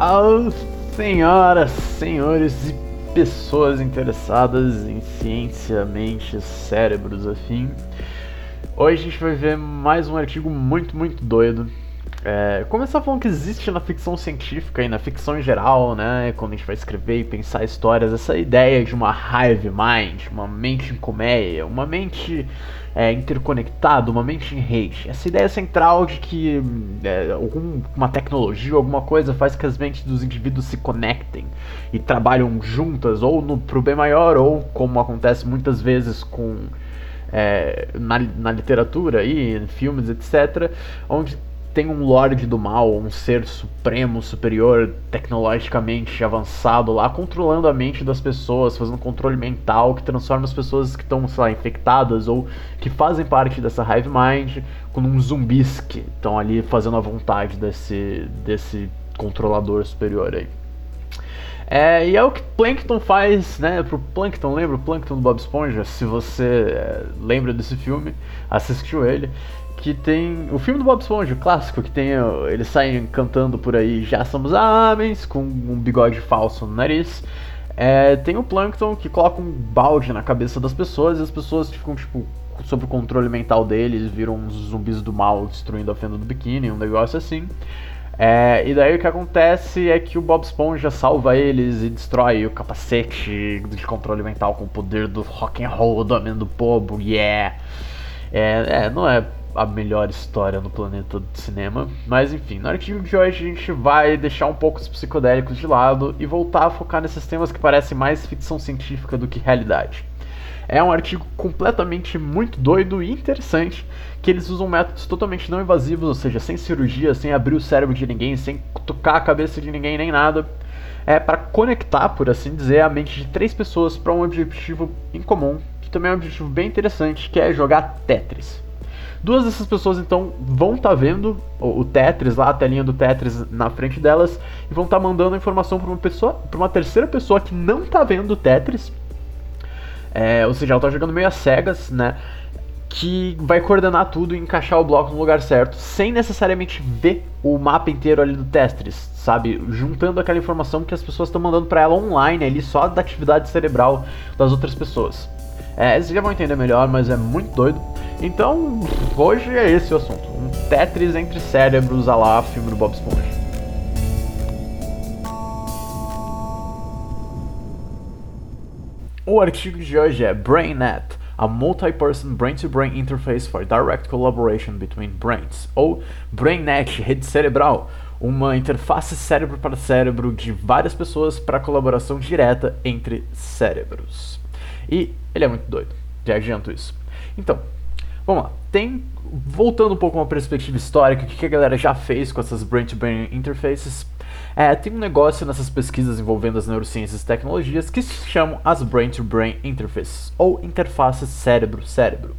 Oh, senhoras, senhores e pessoas interessadas em ciência, mente, cérebros, afim. Hoje a gente vai ver mais um artigo muito, muito doido. É, começar falando que existe na ficção científica e na ficção em geral, né? Quando a gente vai escrever e pensar histórias, essa ideia de uma hive mind, uma mente em colmeia, uma mente é, interconectada, uma mente em rede. Essa ideia central de que é, alguma tecnologia, alguma coisa faz que as mentes dos indivíduos se conectem e trabalham juntas, ou no, pro bem maior, ou como acontece muitas vezes com. É, na, na literatura e em filmes, etc., onde tem um Lorde do Mal, um ser supremo, superior, tecnologicamente avançado lá, controlando a mente das pessoas, fazendo controle mental que transforma as pessoas que estão, sei lá, infectadas ou que fazem parte dessa Hive Mind como um zumbis que estão ali fazendo a vontade desse, desse controlador superior aí. É, e é o que Plankton faz, né, pro Plankton, lembra o Plankton do Bob Esponja? Se você é, lembra desse filme, assistiu ele que tem o filme do Bob Esponja, o clássico, que tem eles saem cantando por aí, já somos homens, com um bigode falso no nariz. É, tem o Plankton que coloca um balde na cabeça das pessoas e as pessoas ficam, tipo, sob o controle mental deles, viram uns zumbis do mal destruindo a fenda do biquíni, um negócio assim. É, e daí o que acontece é que o Bob Esponja salva eles e destrói o capacete de controle mental com o poder do rock and roll do homem do povo, yeah! É, é, não é a melhor história no planeta do cinema. Mas enfim, no artigo de hoje a gente vai deixar um pouco os psicodélicos de lado e voltar a focar nesses temas que parecem mais ficção científica do que realidade. É um artigo completamente muito doido e interessante, que eles usam métodos totalmente não invasivos, ou seja, sem cirurgia, sem abrir o cérebro de ninguém, sem tocar a cabeça de ninguém nem nada, é para conectar, por assim dizer, a mente de três pessoas para um objetivo em comum, que também é um objetivo bem interessante, que é jogar Tetris. Duas dessas pessoas então vão estar tá vendo o, o, Tetris lá, a telinha do Tetris na frente delas e vão estar tá mandando a informação para uma pessoa, para uma terceira pessoa que não está vendo o Tetris. É, ou seja, ela está jogando meio às cegas, né? Que vai coordenar tudo e encaixar o bloco no lugar certo, sem necessariamente ver o mapa inteiro ali do Tetris, sabe? Juntando aquela informação que as pessoas estão mandando para ela online ali, só da atividade cerebral das outras pessoas. É, vocês já vão entender melhor, mas é muito doido. Então, hoje é esse o assunto. Um Tetris entre cérebros a lá filme do Bob Esponja. O artigo de hoje é BrainNet, a multi-person brain-to-brain interface for direct collaboration between brains, ou BrainNet, rede cerebral, uma interface cérebro para cérebro de várias pessoas para colaboração direta entre cérebros. E ele é muito doido, já adianto isso. Então, vamos lá. Tem, voltando um pouco uma perspectiva histórica, o que a galera já fez com essas brain-to-brain interfaces, é, tem um negócio nessas pesquisas envolvendo as neurociências e tecnologias que se chamam as brain-to-brain interfaces, ou interfaces cérebro-cérebro.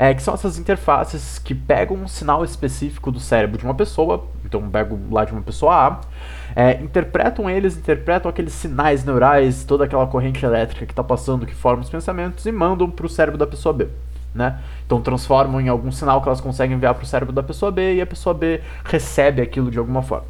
É, que são essas interfaces que pegam um sinal específico do cérebro de uma pessoa, então pego lá de uma pessoa A, é, interpretam eles, interpretam aqueles sinais neurais, toda aquela corrente elétrica que está passando, que forma os pensamentos, e mandam para o cérebro da pessoa B. Né? Então transformam em algum sinal que elas conseguem enviar para o cérebro da pessoa B e a pessoa B recebe aquilo de alguma forma.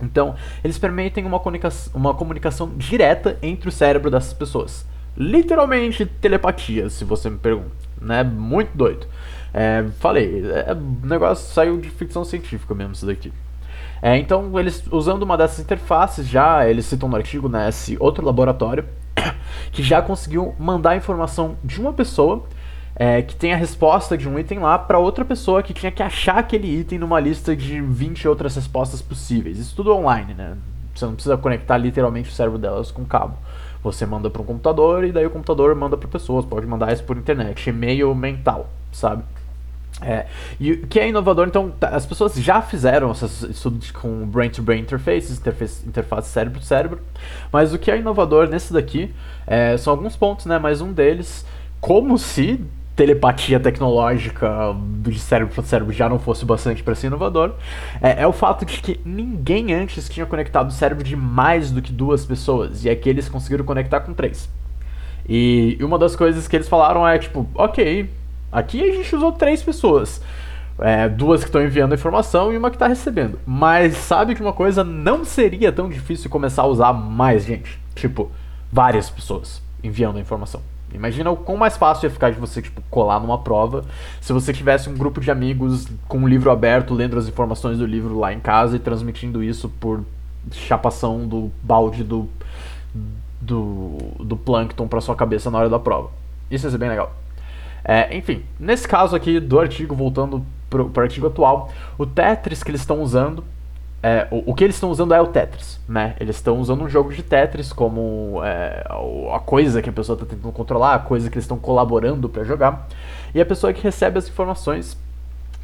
Então, eles permitem uma comunicação, uma comunicação direta entre o cérebro dessas pessoas. Literalmente telepatia, se você me pergunta. Né? Muito doido. É, falei, é, o negócio saiu de ficção científica mesmo isso daqui. É, então, eles usando uma dessas interfaces, já eles citam no artigo né, esse outro laboratório que já conseguiu mandar a informação de uma pessoa é, que tem a resposta de um item lá para outra pessoa que tinha que achar aquele item numa lista de 20 outras respostas possíveis. Isso tudo online, né? Você não precisa conectar literalmente o cérebro delas com cabo. Você manda para um computador e daí o computador manda para pessoas. Pode mandar isso por internet, e-mail mental, sabe? É, e o que é inovador, então, tá, as pessoas já fizeram esses estudos com brain-to-brain interfaces, interface, interface cérebro-cérebro, mas o que é inovador nesse daqui é, são alguns pontos, né? Mas um deles, como se telepatia tecnológica de cérebro para cérebro já não fosse bastante para ser inovador, é, é, o fato de que ninguém antes tinha conectado o cérebro de mais do que duas pessoas, e aqui eles conseguiram conectar com três. E uma das coisas que eles falaram é tipo, ok, aqui a gente usou três pessoas, É, duas que estão enviando a informação e uma que está recebendo. Mas sabe que uma coisa não seria tão difícil começar a usar mais gente. Tipo, várias pessoas enviando a informação. Imagina o quão mais fácil ia ficar de você tipo, colar numa prova se você tivesse um grupo de amigos com um livro aberto, lendo as informações do livro lá em casa e transmitindo isso por chapação do balde do, do, do Plankton para sua cabeça na hora da prova. Isso ia ser bem legal. É, enfim, nesse caso aqui do artigo, voltando para o artigo atual, o Tetris que eles estão usando, é, o, o, que eles estão usando é o Tetris, né? Eles estão usando um jogo de Tetris como é, a coisa que a pessoa está tentando controlar, a coisa que eles estão colaborando para jogar, e a pessoa que recebe as informações,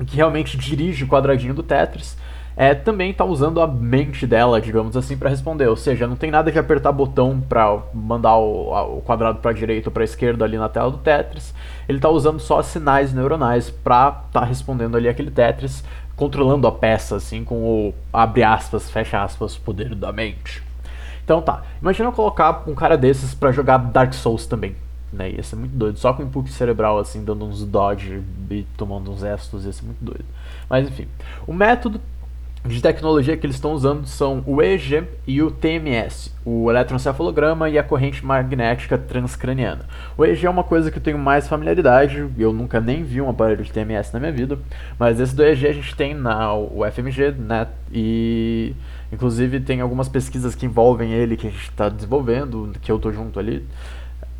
que realmente dirige o quadradinho do Tetris, é, também está usando a mente dela, digamos assim, para responder. Ou seja, não tem nada de apertar botão para mandar o, o quadrado para a direita ou para a esquerda ali na tela do Tetris. Ele está usando só sinais neuronais para estar tá respondendo ali aquele Tetris, controlando a peça, assim, com o abre aspas, fecha aspas, poder da mente. Então tá, imagina eu colocar um cara desses para jogar Dark Souls também. Né? Ia ser muito doido, só com input cerebral assim, dando uns dodge e tomando uns estos, ia ser muito doido. Mas enfim, o método de tecnologia que eles estão usando são o EEG e o TMS, o eletroencefalograma e a corrente magnética transcraniana. O EEG é uma coisa que eu tenho mais familiaridade, eu nunca nem vi um aparelho de TMS na minha vida, mas esse do EEG a gente tem na UFMG, né, e inclusive tem algumas pesquisas que envolvem ele que a gente está desenvolvendo, que eu estou junto ali.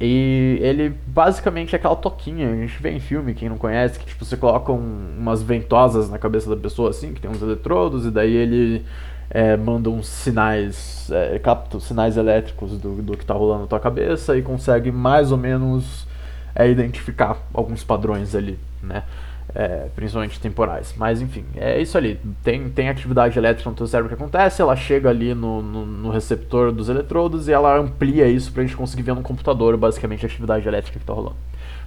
E ele basicamente é aquela toquinha, a gente vê em filme, quem não conhece, que tipo, você coloca um, umas ventosas na cabeça da pessoa assim, que tem uns eletrodos, e daí ele é, manda uns sinais, é, capta sinais elétricos do, do que está rolando na tua cabeça e consegue mais ou menos é, identificar alguns padrões ali, né? É, principalmente temporais. Mas enfim, é isso ali. Tem, tem atividade elétrica no teu cérebro que acontece, ela chega ali no, no, no receptor dos eletrodos e ela amplia isso pra gente conseguir ver no computador basicamente a atividade elétrica que tá rolando.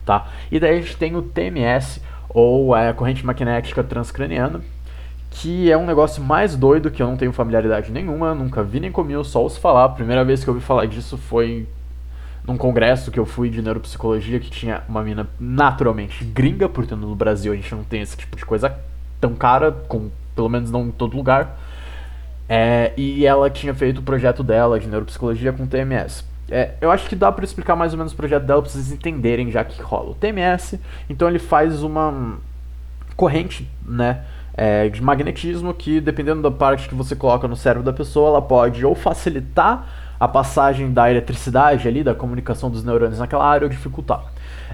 Tá? E daí a gente tem o TMS, ou a corrente magnética transcraniana, que é um negócio mais doido que eu não tenho familiaridade nenhuma, nunca vi nem comi, só ouço falar. A primeira vez que eu ouvi falar disso foi num congresso que eu fui de neuropsicologia que tinha uma mina naturalmente gringa, porque no Brasil a gente não tem esse tipo de coisa tão cara, com, pelo menos não em todo lugar. É, e ela tinha feito o projeto dela de neuropsicologia com TMS. É, eu acho que dá para explicar mais ou menos o projeto dela pra vocês entenderem já que rola. O TMS, então ele faz uma corrente, né? É, de magnetismo que, dependendo da parte que você coloca no cérebro da pessoa, ela pode ou facilitar a passagem da eletricidade ali, da comunicação dos neurônios naquela área ou dificultar.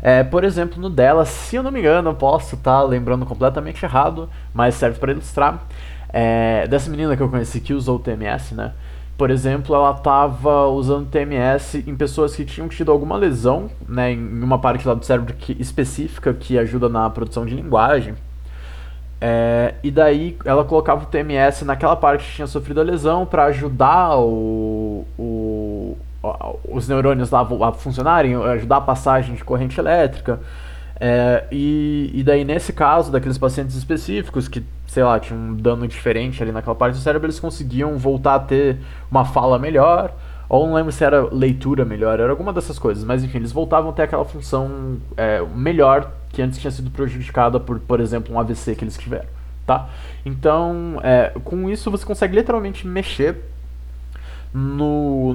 É, por exemplo, no dela, se eu não me engano, posso estar tá lembrando completamente errado, mas serve para ilustrar. É, dessa menina que eu conheci que usou o TMS, né? Por exemplo, ela estava usando TMS em pessoas que tinham tido alguma lesão, né, em uma parte lá do cérebro que, específica que ajuda na produção de linguagem. É, e daí ela colocava o TMS naquela parte que tinha sofrido a lesão para ajudar o, o, os neurônios lá a funcionarem, ajudar a passagem de corrente elétrica. É, e, e daí nesse caso, daqueles pacientes específicos que, sei lá, tinham um dano diferente ali naquela parte do cérebro, eles conseguiam voltar a ter uma fala melhor, ou não lembro se era leitura melhor, era alguma dessas coisas, mas enfim, eles voltavam a ter aquela função é, melhor que antes tinha sido prejudicada por, por exemplo, um AVC que eles tiveram, tá? Então, é, com isso você consegue literalmente mexer no,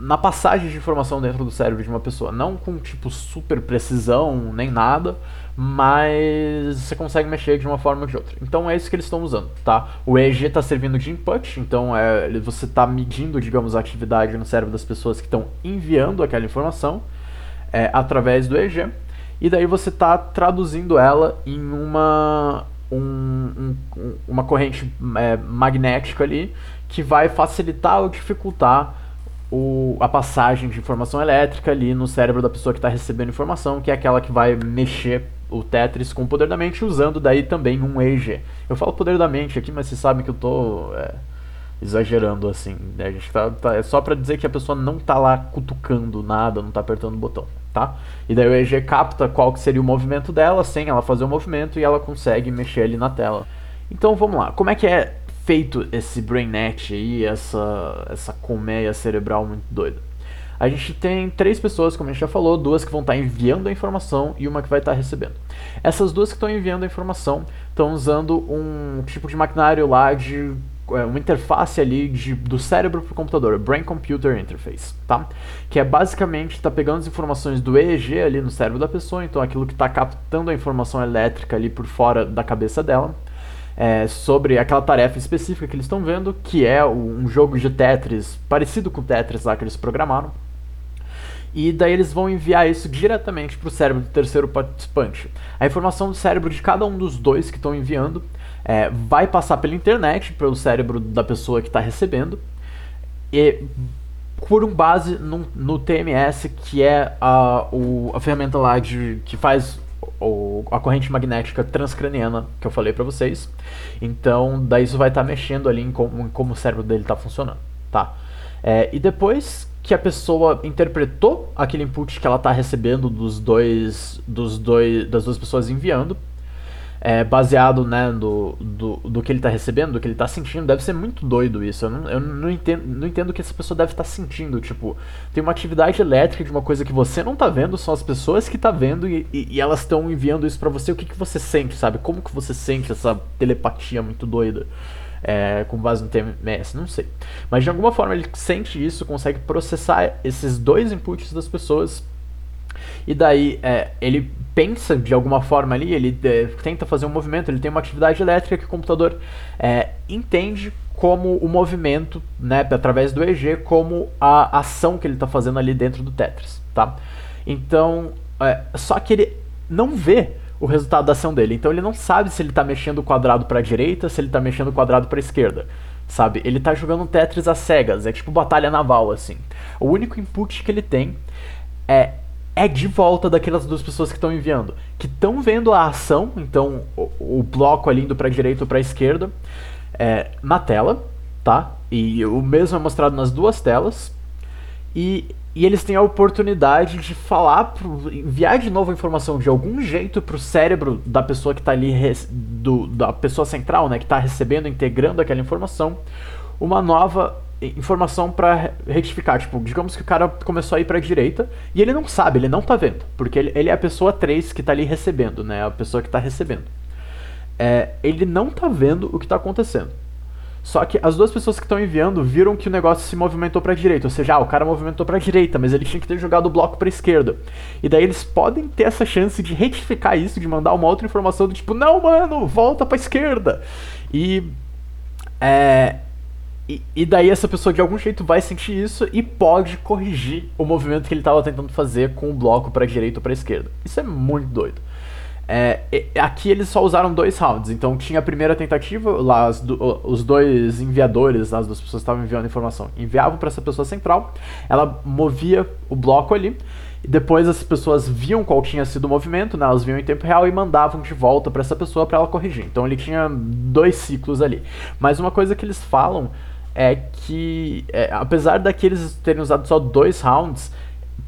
na passagem de informação dentro do cérebro de uma pessoa. Não com, tipo, super precisão, nem nada, mas você consegue mexer de uma forma ou de outra. Então é isso que eles estão usando, tá? O EEG está servindo de input, então é, você está medindo, digamos, a atividade no cérebro das pessoas que estão enviando aquela informação é, através do EEG. E daí você está traduzindo ela em uma, um, um, uma corrente é, magnética ali que vai facilitar ou dificultar o, a passagem de informação elétrica ali no cérebro da pessoa que está recebendo informação, que é aquela que vai mexer o Tetris com o poder da mente, usando daí também um EEG. Eu falo poder da mente aqui, mas vocês sabem que eu tô é, exagerando assim. Né? A gente tá, tá, é só para dizer que a pessoa não tá lá cutucando nada, não tá apertando o botão tá? E daí o EG capta qual que seria o movimento dela sem ela fazer o movimento e ela consegue mexer ali na tela. Então vamos lá, como é que é feito esse BrainNet aí, essa, essa colmeia cerebral muito doida? a gente tem três pessoas, como a gente já falou, duas que vão estar enviando a informação e uma que vai estar recebendo. Essas duas que estão enviando a informação estão usando um tipo de maquinário lá de uma interface ali de, do cérebro para o computador, Brain Computer Interface, tá? Que é basicamente está pegando as informações do EEG ali no cérebro da pessoa, então aquilo que está captando a informação elétrica ali por fora da cabeça dela, é, sobre aquela tarefa específica que eles estão vendo, que é um jogo de Tetris parecido com o Tetris lá que eles programaram. E daí eles vão enviar isso diretamente para o cérebro do terceiro participante. A informação do cérebro de cada um dos dois que estão enviando é, vai passar pela internet, pelo cérebro da pessoa que está recebendo, e por um base no, no TMS, que é a, o, a ferramenta lá de, que faz o, a corrente magnética transcraniana que eu falei para vocês. Então, daí isso vai estar tá mexendo ali em como, em como, o cérebro dele está funcionando, tá? É, e depois que a pessoa interpretou aquele input que ela está recebendo dos dois, dos dois, das duas pessoas enviando, é, baseado né, do, do, do que ele está recebendo, do que ele está sentindo. Deve ser muito doido isso. Eu não, eu não entendo não entendo o que essa pessoa deve estar tá sentindo. Tipo, tem uma atividade elétrica de uma coisa que você não está vendo, são as pessoas que tá vendo e, e, e, elas estão enviando isso para você. O que, que você sente, sabe? Como que você sente essa telepatia muito doida? É, com base no TMS, não sei. Mas de alguma forma ele sente isso, consegue processar esses dois inputs das pessoas e daí é, ele pensa de alguma forma ali, ele é, tenta fazer um movimento, ele tem uma atividade elétrica que o computador é, entende como o movimento, né, através do EG, como a ação que ele está fazendo ali dentro do Tetris, tá? Então, é, só que ele não vê o resultado da ação dele, então ele não sabe se ele está mexendo o quadrado para a direita, se ele está mexendo o quadrado para a esquerda, sabe? Ele está jogando Tetris às cegas, é tipo batalha naval, assim. O único input que ele tem é é de volta daquelas duas pessoas que estão enviando, que estão vendo a ação, então o, o bloco ali indo para direita ou para esquerda, é, na tela, tá? E o mesmo é mostrado nas duas telas. E, e eles têm a oportunidade de falar, pro, enviar de novo a informação de algum jeito para o cérebro da pessoa que está ali, do, da pessoa central, né, que está recebendo, integrando aquela informação, uma nova informação para retificar. Tipo, digamos que o cara começou a ir para a direita e ele não sabe, ele não tá vendo, porque ele, ele é a pessoa 3 que tá ali recebendo, né? A pessoa que tá recebendo. É, ele não tá vendo o que tá acontecendo. Só que as duas pessoas que estão enviando viram que o negócio se movimentou para direita, ou seja, ah, o cara movimentou para direita, mas ele tinha que ter jogado o bloco para esquerda. E daí eles podem ter essa chance de retificar isso, de mandar uma outra informação do tipo, não, mano, volta para esquerda. E é, e, e, daí essa pessoa de algum jeito vai sentir isso e pode corrigir o movimento que ele estava tentando fazer com o bloco para direita ou para esquerda. Isso é muito doido. É, aqui eles só usaram dois rounds, então tinha a primeira tentativa, lá do, os dois enviadores, as duas pessoas estavam enviando informação, enviavam para essa pessoa central, ela movia o bloco ali, e depois as pessoas viam qual tinha sido o movimento, né, elas viam em tempo real e mandavam de volta para essa pessoa para ela corrigir. Então ele tinha dois ciclos ali. Mas uma coisa que eles falam é que, é, apesar daqueles terem usado só dois rounds,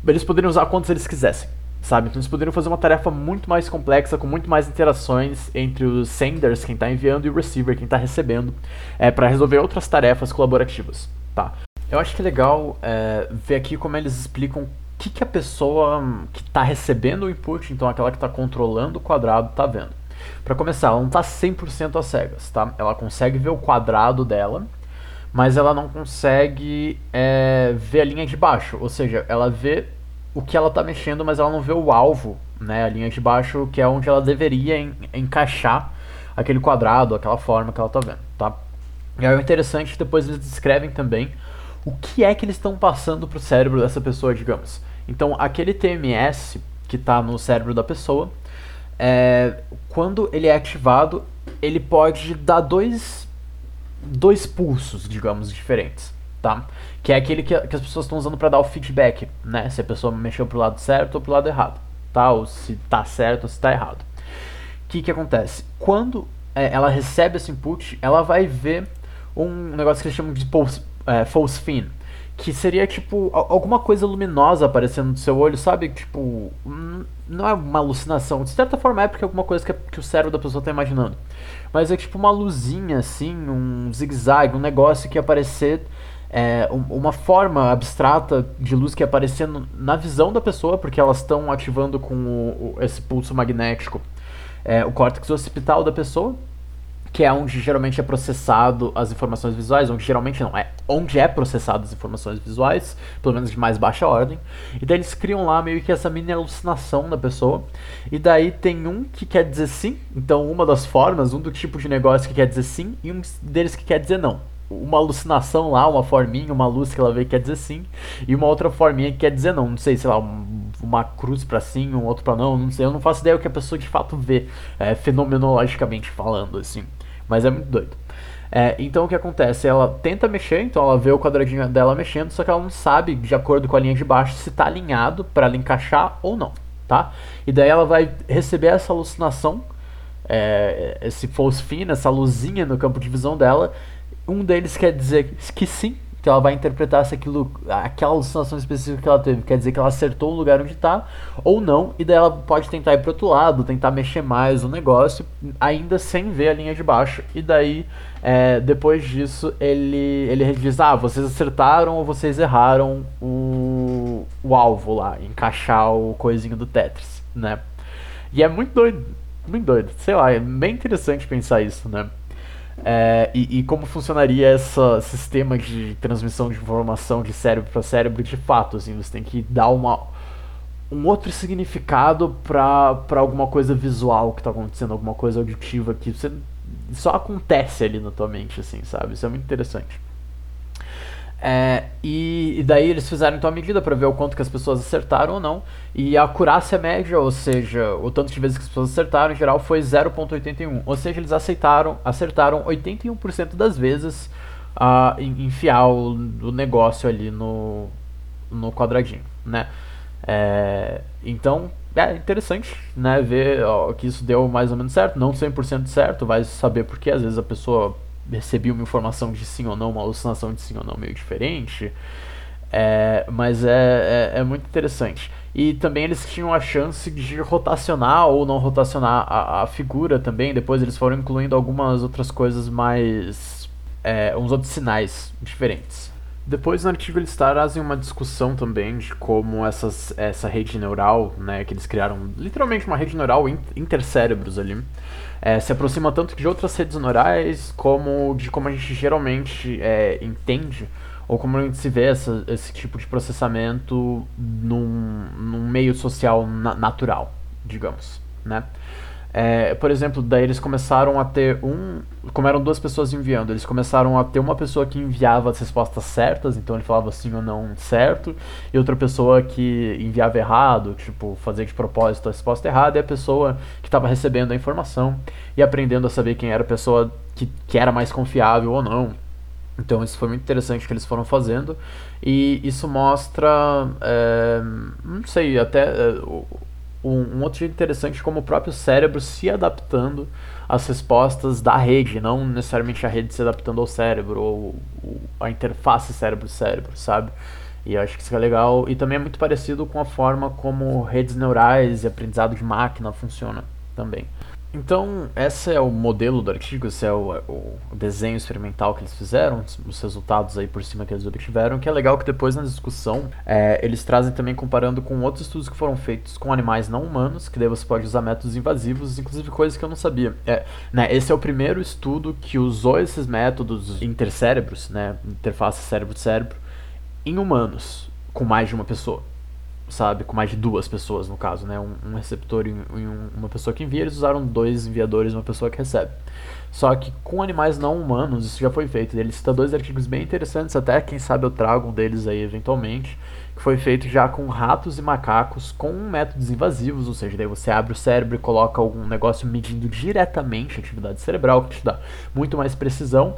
eles poderiam usar quantos eles quisessem, sabe? Então eles poderiam fazer uma tarefa muito mais complexa, com muito mais interações entre os senders, quem está enviando, e o receiver, quem está recebendo, é, para resolver outras tarefas colaborativas, tá? Eu acho que é legal é, ver aqui como eles explicam o que, que a pessoa que está recebendo o input, então aquela que está controlando o quadrado, está vendo. Para começar, ela não está 100% às cegas, tá? Ela consegue ver o quadrado dela, mas ela não consegue é, ver a linha de baixo. Ou seja, ela vê o que ela está mexendo, mas ela não vê o alvo, né? A linha de baixo, que é onde ela deveria en encaixar aquele quadrado, aquela forma que ela está vendo, tá? E interessante é que depois eles descrevem também o que é que eles estão passando para o cérebro dessa pessoa, digamos. Então, aquele TMS que está no cérebro da pessoa, é, quando ele é ativado, ele pode dar dois dois pulsos, digamos, diferentes, tá? Que é aquele que, que as pessoas estão usando para dar o feedback, né? Se a pessoa mexeu pro lado certo ou pro lado errado, tá? Ou se tá certo ou se tá errado. O que que acontece? Quando é, ela recebe esse input, ela vai ver um negócio que eles chamam de pulse, é, false fin, que seria tipo alguma coisa luminosa aparecendo no seu olho, sabe? Tipo, não é uma alucinação, de certa forma é porque é alguma coisa que, que o cérebro da pessoa está imaginando. Mas é tipo uma luzinha assim, um zigue-zague, um negócio que ia aparecer é, uma forma abstrata de luz que é aparecendo na visão da pessoa, porque elas estão ativando com o, esse pulso magnético é, o córtex occipital da pessoa, que é onde geralmente é processado as informações visuais, onde geralmente não, é onde é processado as informações visuais, pelo menos de mais baixa ordem. E daí eles criam lá meio que essa mini alucinação da pessoa. E daí tem um que quer dizer sim, então uma das formas, um do tipo de negócio que quer dizer sim, e um deles que quer dizer não uma alucinação lá, uma forminha, uma luz que ela vê que quer dizer sim, e uma outra forminha que quer dizer não. Não sei, sei lá, um, uma cruz para sim, um outro para não, não sei. Eu não faço ideia o que a pessoa de fato vê, é, fenomenologicamente falando, assim. Mas é muito doido. É, então o que acontece? Ela tenta mexer, então ela vê o quadradinho dela mexendo, só que ela não sabe, de acordo com a linha de baixo, se está alinhado para ela encaixar ou não, tá? E daí ela vai receber essa alucinação, é, esse fosfina, essa luzinha no campo de visão dela, um deles quer dizer que sim, que ela vai interpretar se aquilo, aquela alucinação específica que ela teve, quer dizer que ela acertou o lugar onde está, ou não, e daí ela pode tentar ir para outro lado, tentar mexer mais o negócio, ainda sem ver a linha de baixo, e daí, é, depois disso, ele, ele diz, ah, vocês acertaram ou vocês erraram o, o alvo lá, encaixar o coisinho do Tetris, né? E é muito doido, muito doido, sei lá, é bem interessante pensar isso, né? É, e, e, como funcionaria esse sistema de transmissão de informação de cérebro para cérebro de fato, assim, você tem que dar uma, um outro significado para alguma coisa visual que está acontecendo, alguma coisa auditiva que você, só acontece ali na tua mente, assim, sabe? Isso é muito interessante. É, e, e, daí eles fizeram então a medida para ver o quanto que as pessoas acertaram ou não. E a acurácia média, ou seja, o tanto de vezes que as pessoas acertaram, em geral foi 0.81. Ou seja, eles aceitaram, acertaram 81% das vezes a uh, enfiar o, o, negócio ali no, no quadradinho, né? É, então, é interessante, né, ver ó, que isso deu mais ou menos certo, não 100% certo, vai saber porque às vezes a pessoa recebi uma informação de sim ou não, uma alucinação de sim ou não meio diferente. É, mas é, é, é, muito interessante. E também eles tinham a chance de rotacionar ou não rotacionar a, a figura também. Depois eles foram incluindo algumas outras coisas mais. É, uns outros sinais diferentes. Depois no artigo eles trazem uma discussão também de como essas, essa rede neural, né, que eles criaram literalmente uma rede neural intercérebros ali, é, se aproxima tanto de outras redes neurais como de como a gente geralmente é, entende ou como a gente se vê essa, esse tipo de processamento num, num meio social na, natural, digamos, né? É, por exemplo, daí eles começaram a ter um. Como eram duas pessoas enviando, eles começaram a ter uma pessoa que enviava as respostas certas, então ele falava sim ou não certo, e outra pessoa que enviava errado, tipo, fazia de propósito a resposta errada, e a pessoa que estava recebendo a informação e aprendendo a saber quem era a pessoa que, que era mais confiável ou não. Então isso foi muito interessante que eles foram fazendo, e isso mostra. É, não sei, até. É, um, um outro jeito interessante como o próprio cérebro se adaptando às respostas da rede, não necessariamente a rede se adaptando ao cérebro ou, ou a interface cérebro-cérebro, sabe? E eu acho que isso é legal e também é muito parecido com a forma como redes neurais e aprendizado de máquina funciona também. Então, esse é o modelo do artigo, esse é o, o, desenho experimental que eles fizeram, os resultados aí por cima que eles obtiveram, que é legal que depois na discussão é, eles trazem também comparando com outros estudos que foram feitos com animais não humanos, que daí você pode usar métodos invasivos, inclusive coisas que eu não sabia. É, né, esse é o primeiro estudo que usou esses métodos intercérebros, né, interface cérebro-cérebro, em humanos, com mais de uma pessoa sabe, com mais de duas pessoas no caso, né, um, um receptor e, um, uma pessoa que envia, eles usaram dois enviadores e uma pessoa que recebe. Só que com animais não humanos isso já foi feito. Ele cita dois artigos bem interessantes, até quem sabe eu trago um deles aí eventualmente, que foi feito já com ratos e macacos com métodos invasivos, ou seja, daí você abre o cérebro e coloca algum negócio medindo diretamente a atividade cerebral, que te dá muito mais precisão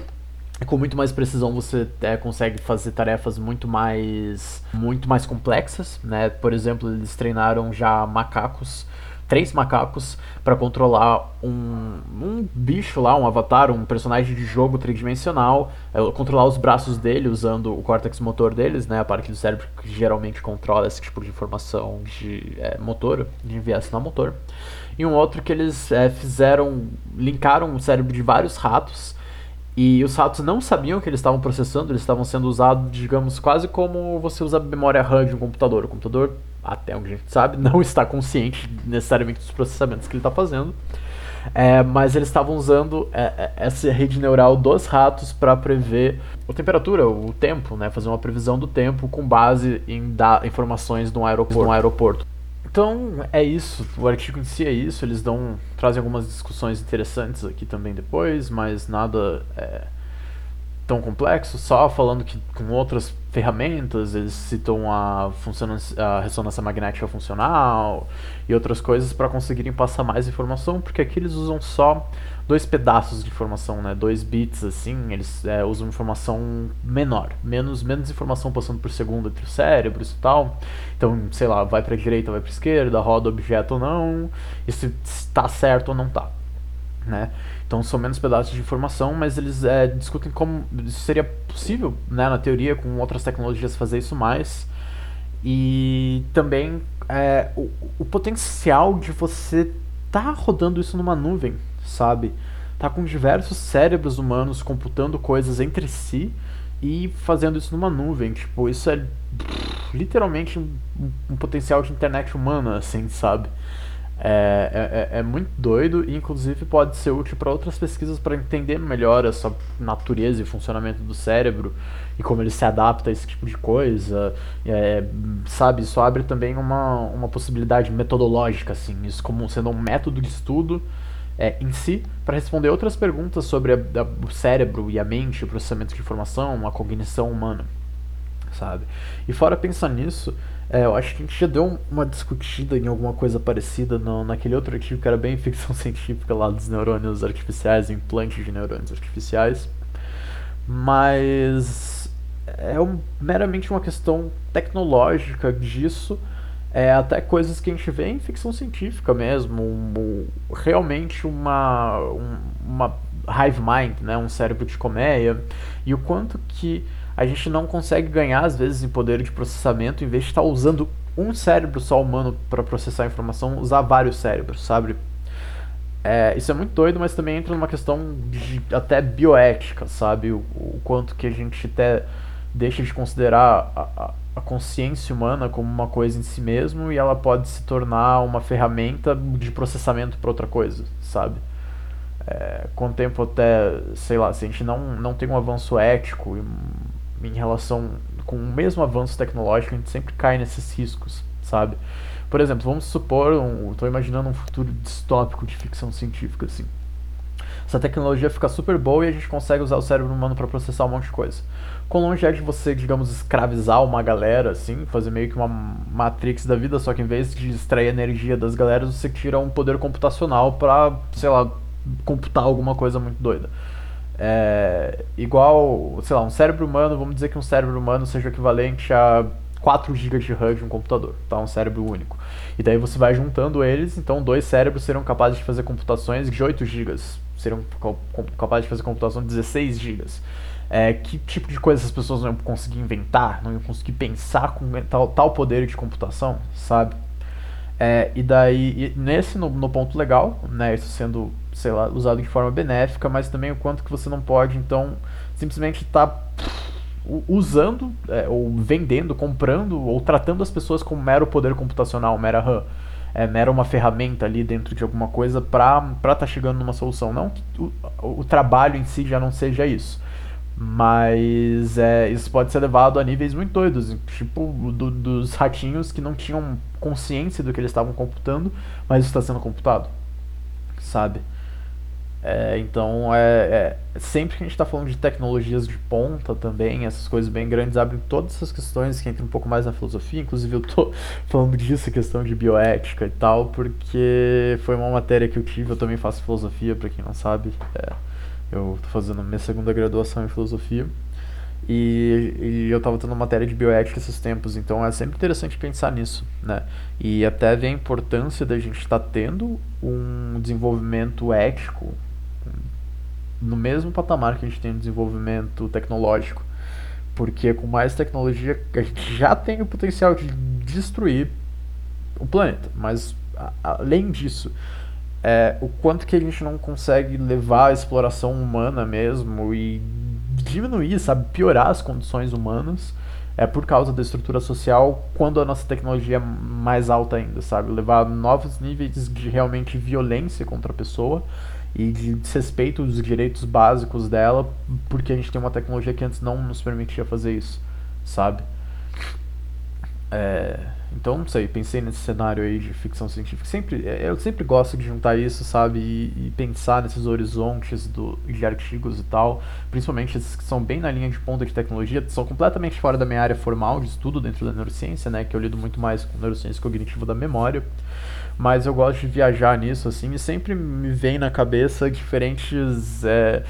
com muito mais precisão você é, consegue fazer tarefas muito mais muito mais complexas, né? Por exemplo, eles treinaram já macacos, três macacos para controlar um, um bicho lá, um avatar, um personagem de jogo tridimensional, é, controlar os braços dele usando o córtex motor deles, né? A parte do cérebro que geralmente controla esse tipo de informação de é, motor, de enviar sinal motor. E um outro que eles é, fizeram, linkaram o cérebro de vários ratos E os ratos não sabiam que eles estavam processando, eles estavam sendo usados, digamos, quase como você usa memória RAM de um computador. O computador, até onde a gente sabe, não está consciente necessariamente dos processamentos que ele está fazendo. É, mas eles estavam usando é, é essa rede neural dos ratos para prever a temperatura, o tempo, né? Fazer uma previsão do tempo com base em informações. De um aeroporto. Então é isso, o artigo em si é isso, eles dão, trazem algumas discussões interessantes aqui também depois, mas nada é, tão complexo, só falando que com outras ferramentas, eles citam a, a ressonância magnética funcional e outras coisas para conseguirem passar mais informação, porque aqui eles usam só dois pedaços de informação, né? Dois bits assim, eles é, usam informação menor, menos menos informação passando por segundo entre os cérebros e tal. Então, sei lá, vai para a direita, vai para a esquerda, roda objeto ou não, e se está certo ou não está, né? Então são menos pedaços de informação, mas eles é, discutem como seria possível, né, na teoria, com outras tecnologias fazer isso mais. E também é, o, o potencial de você tá rodando isso numa nuvem, sabe? Tá com diversos cérebros humanos computando coisas entre si e fazendo isso numa nuvem. Tipo, isso é literalmente um, um potencial de internet humana, assim, sabe? É, é, é, muito doido e inclusive pode ser útil para outras pesquisas para entender melhor essa natureza e funcionamento do cérebro e como ele se adapta a esse tipo de coisa. É, sabe, isso abre também uma, uma possibilidade metodológica, assim, isso como sendo um método de estudo é, em si para responder outras perguntas sobre a, a, o cérebro e a mente, o processamento de informação, a cognição humana, sabe? E fora pensar nisso, é, eu acho que a gente já deu uma discutida em alguma coisa parecida no, naquele outro artigo que era bem ficção científica lá dos neurônios artificiais, implantes de neurônios artificiais. Mas é um, meramente uma questão tecnológica disso, é até coisas que a gente vê em ficção científica mesmo, um, realmente uma, um, uma hive mind, né, um cérebro de colmeia, e o quanto que a gente não consegue ganhar, às vezes, em poder de processamento, em vez de estar usando um cérebro só humano para processar a informação, usar vários cérebros, sabe? É, isso é muito doido, mas também entra numa questão de, até bioética, sabe? O, o, quanto que a gente até deixa de considerar a, a, consciência humana como uma coisa em si mesmo e ela pode se tornar uma ferramenta de processamento para outra coisa, sabe? É, com o tempo até, sei lá, se a gente não, não tem um avanço ético em relação com o mesmo avanço tecnológico, a gente sempre cai nesses riscos, sabe? Por exemplo, vamos supor, estou imaginando um futuro distópico de ficção científica assim. Essa tecnologia fica super boa e a gente consegue usar o cérebro humano para processar um monte de coisa. Quão longe é de você, digamos, escravizar uma galera, assim, fazer meio que uma Matrix da vida, só que em vez de extrair energia das galeras, você tira um poder computacional para, sei lá, computar alguma coisa muito doida. É, igual, sei lá, um cérebro humano, vamos dizer que um cérebro humano seja equivalente a 4 GB de RAM de um computador, tá? Um cérebro único. E daí você vai juntando eles, então dois cérebros serão capazes de fazer computações de 8 GB, serão capazes de fazer computação de 16 GB. É, que tipo de coisa as pessoas não iam conseguir inventar, não iam conseguir pensar com tal, tal poder de computação, sabe? É, e daí, e nesse, no, no, ponto legal, né, isso sendo, sei lá, usado de forma benéfica, mas também o quanto que você não pode, então, simplesmente estar tá usando, é, ou vendendo, comprando, ou tratando as pessoas como mero poder computacional, mera RAM. É mera uma ferramenta ali dentro de alguma coisa para estar tá chegando numa solução. Não que o, o trabalho em si já não seja isso. Mas é, isso pode ser levado a níveis muito doidos, tipo do, dos ratinhos que não tinham consciência do que eles estavam computando, mas está sendo computado, sabe? É, então, é, é, sempre que a gente está falando de tecnologias de ponta também, essas coisas bem grandes abrem todas essas questões que entram um pouco mais na filosofia. Inclusive, eu estou falando disso, questão de bioética e tal, porque foi uma matéria que eu tive. Eu também faço filosofia, para quem não sabe. É, eu estou fazendo minha segunda graduação em filosofia. E, e eu estava tendo matéria de bioética esses tempos, então é sempre interessante pensar nisso, né? E até ver a importância da gente estar tá tendo um desenvolvimento ético no mesmo patamar que a gente tem um desenvolvimento tecnológico. Porque com mais tecnologia a gente já tem o potencial de destruir o planeta, mas a, além disso, é, o quanto que a gente não consegue levar a exploração humana mesmo e diminuir, sabe, piorar as condições humanas é por causa da estrutura social quando a nossa tecnologia é mais alta ainda, sabe? Levar novos níveis de realmente violência contra a pessoa e de desrespeito dos direitos básicos dela, porque a gente tem uma tecnologia que antes não nos permitia fazer isso, sabe? É, então, não sei, pensei nesse cenário aí de ficção científica. Sempre, é, eu sempre gosto de juntar isso, sabe? E, e, pensar nesses horizontes do, de artigos e tal. Principalmente esses que são bem na linha de ponta de tecnologia, são completamente fora da minha área formal de estudo dentro da neurociência, né? Que eu lido muito mais com neurociência cognitiva da memória. Mas eu gosto de viajar nisso, assim, e sempre me vem na cabeça diferentes. É,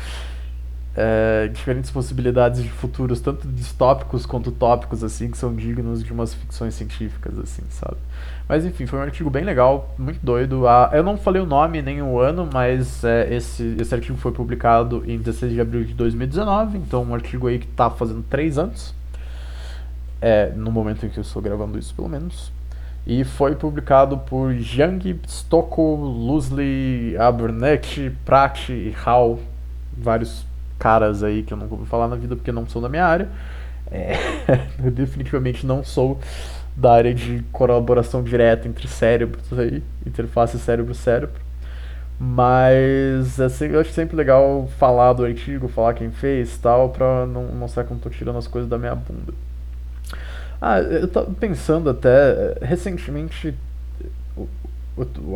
é, diferentes possibilidades de futuros, tanto distópicos quanto tópicos, assim, que são dignos de umas ficções científicas, assim, sabe? Mas enfim, foi um artigo bem legal, muito doido. Ah, eu não falei o nome nem o ano, mas é, esse, esse artigo foi publicado em 16 de abril de 2019, então um artigo aí que está fazendo três anos, é, no momento em que eu estou gravando isso, pelo menos. E foi publicado por Jang, Stocco, Lusley, Abernathy, Pratt e Hall, vários caras aí que eu não vou falar na vida porque não são da minha área. É, eu definitivamente não sou da área de colaboração direta entre cérebros aí, interface cérebro-cérebro. Mas assim, eu acho sempre legal falar do artigo, falar quem fez tal, pra não mostrar como tô tirando as coisas da minha bunda. Ah, eu tô pensando até, recentemente,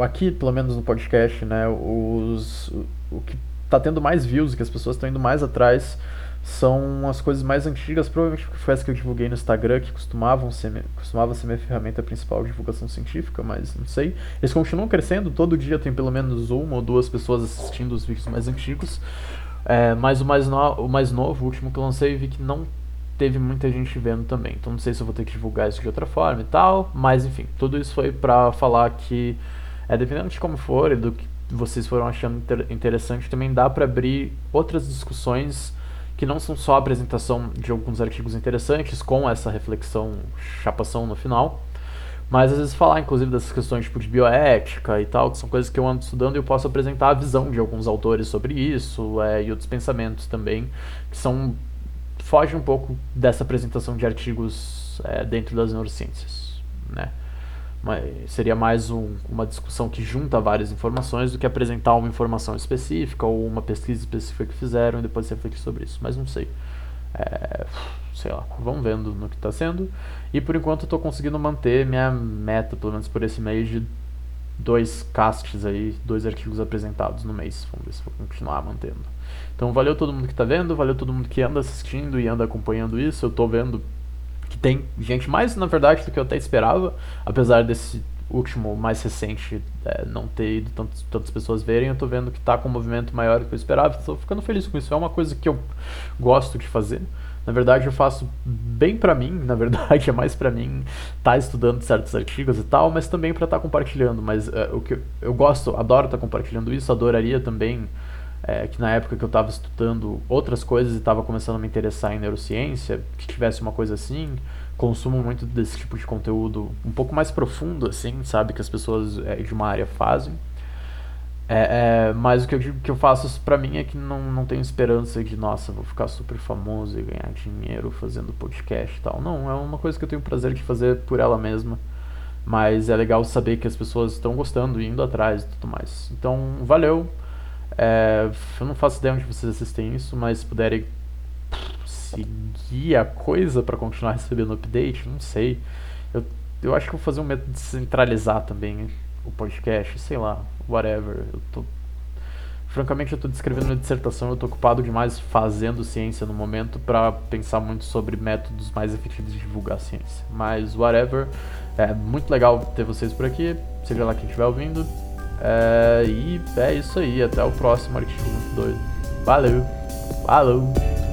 aqui pelo menos no podcast, né, os, o que tá tendo mais views, que as pessoas estão indo mais atrás, são as coisas mais antigas, provavelmente porque foi essa que eu divulguei no Instagram, que costumavam ser, costumava ser minha ferramenta principal de divulgação científica, mas não sei. Eles continuam crescendo, todo dia tem pelo menos uma ou duas pessoas assistindo os vídeos mais antigos. É, mas o mais, no, o mais novo, o último que eu lancei, vi que não teve muita gente vendo também. Então não sei se eu vou ter que divulgar isso de outra forma e tal, mas enfim, tudo isso foi pra falar que, é, dependendo de como for e do que vocês foram achando inter interessante, também dá para abrir outras discussões que não são só a apresentação de alguns artigos interessantes com essa reflexão, chapação no final, mas às vezes falar inclusive dessas questões tipo de bioética e tal, que são coisas que eu ando estudando e eu posso apresentar a visão de alguns autores sobre isso é, e outros pensamentos também, que são foge um pouco dessa apresentação de artigos é, dentro das neurociências, né? seria mais um, uma discussão que junta várias informações do que apresentar uma informação específica ou uma pesquisa específica que fizeram e depois refletir sobre isso. Mas não sei. É, sei lá, vamos vendo no que está sendo. E por enquanto eu estou conseguindo manter minha meta, pelo menos por esse mês, de dois casts aí, dois artigos apresentados no mês. Vamos ver se vou continuar mantendo. Então valeu todo mundo que está vendo, valeu todo mundo que anda assistindo e anda acompanhando isso. Eu estou vendo que tem gente mais, na verdade, do que eu até esperava, apesar desse último, mais recente, é, não ter ido tantas, tantas pessoas verem, eu tô vendo que tá com um movimento maior do que eu esperava, estou ficando feliz com isso, é uma coisa que eu gosto de fazer. Na verdade, eu faço bem para mim, na verdade, é mais para mim estar tá estudando certos artigos e tal, mas também para estar tá compartilhando. Mas é, o que eu, eu gosto, adoro estar tá compartilhando isso, adoraria também é, que na época que eu estava estudando outras coisas e estava começando a me interessar em neurociência, que tivesse uma coisa assim, consumo muito desse tipo de conteúdo um pouco mais profundo, assim, sabe, que as pessoas é, de uma área fazem. É, é, mas o que eu que eu faço para mim é que não, não tenho esperança de, nossa, vou ficar super famoso e ganhar dinheiro fazendo podcast e tal. Não, é uma coisa que eu tenho prazer de fazer por ela mesma. Mas é legal saber que as pessoas estão gostando indo atrás e tudo mais. Então, valeu. É, eu não faço ideia onde vocês assistem isso, mas se puderem seguir a coisa para continuar recebendo update, não sei. Eu, eu acho que vou fazer um método de centralizar também o podcast, sei lá, whatever. Eu tô francamente eu estou descrevendo minha dissertação, eu estou ocupado demais fazendo ciência no momento para pensar muito sobre métodos mais efetivos de divulgar a ciência. Mas whatever, é muito legal ter vocês por aqui, seja lá quem estiver ouvindo. É, e é isso aí, até o próximo artigo muito doido. Valeu, falou!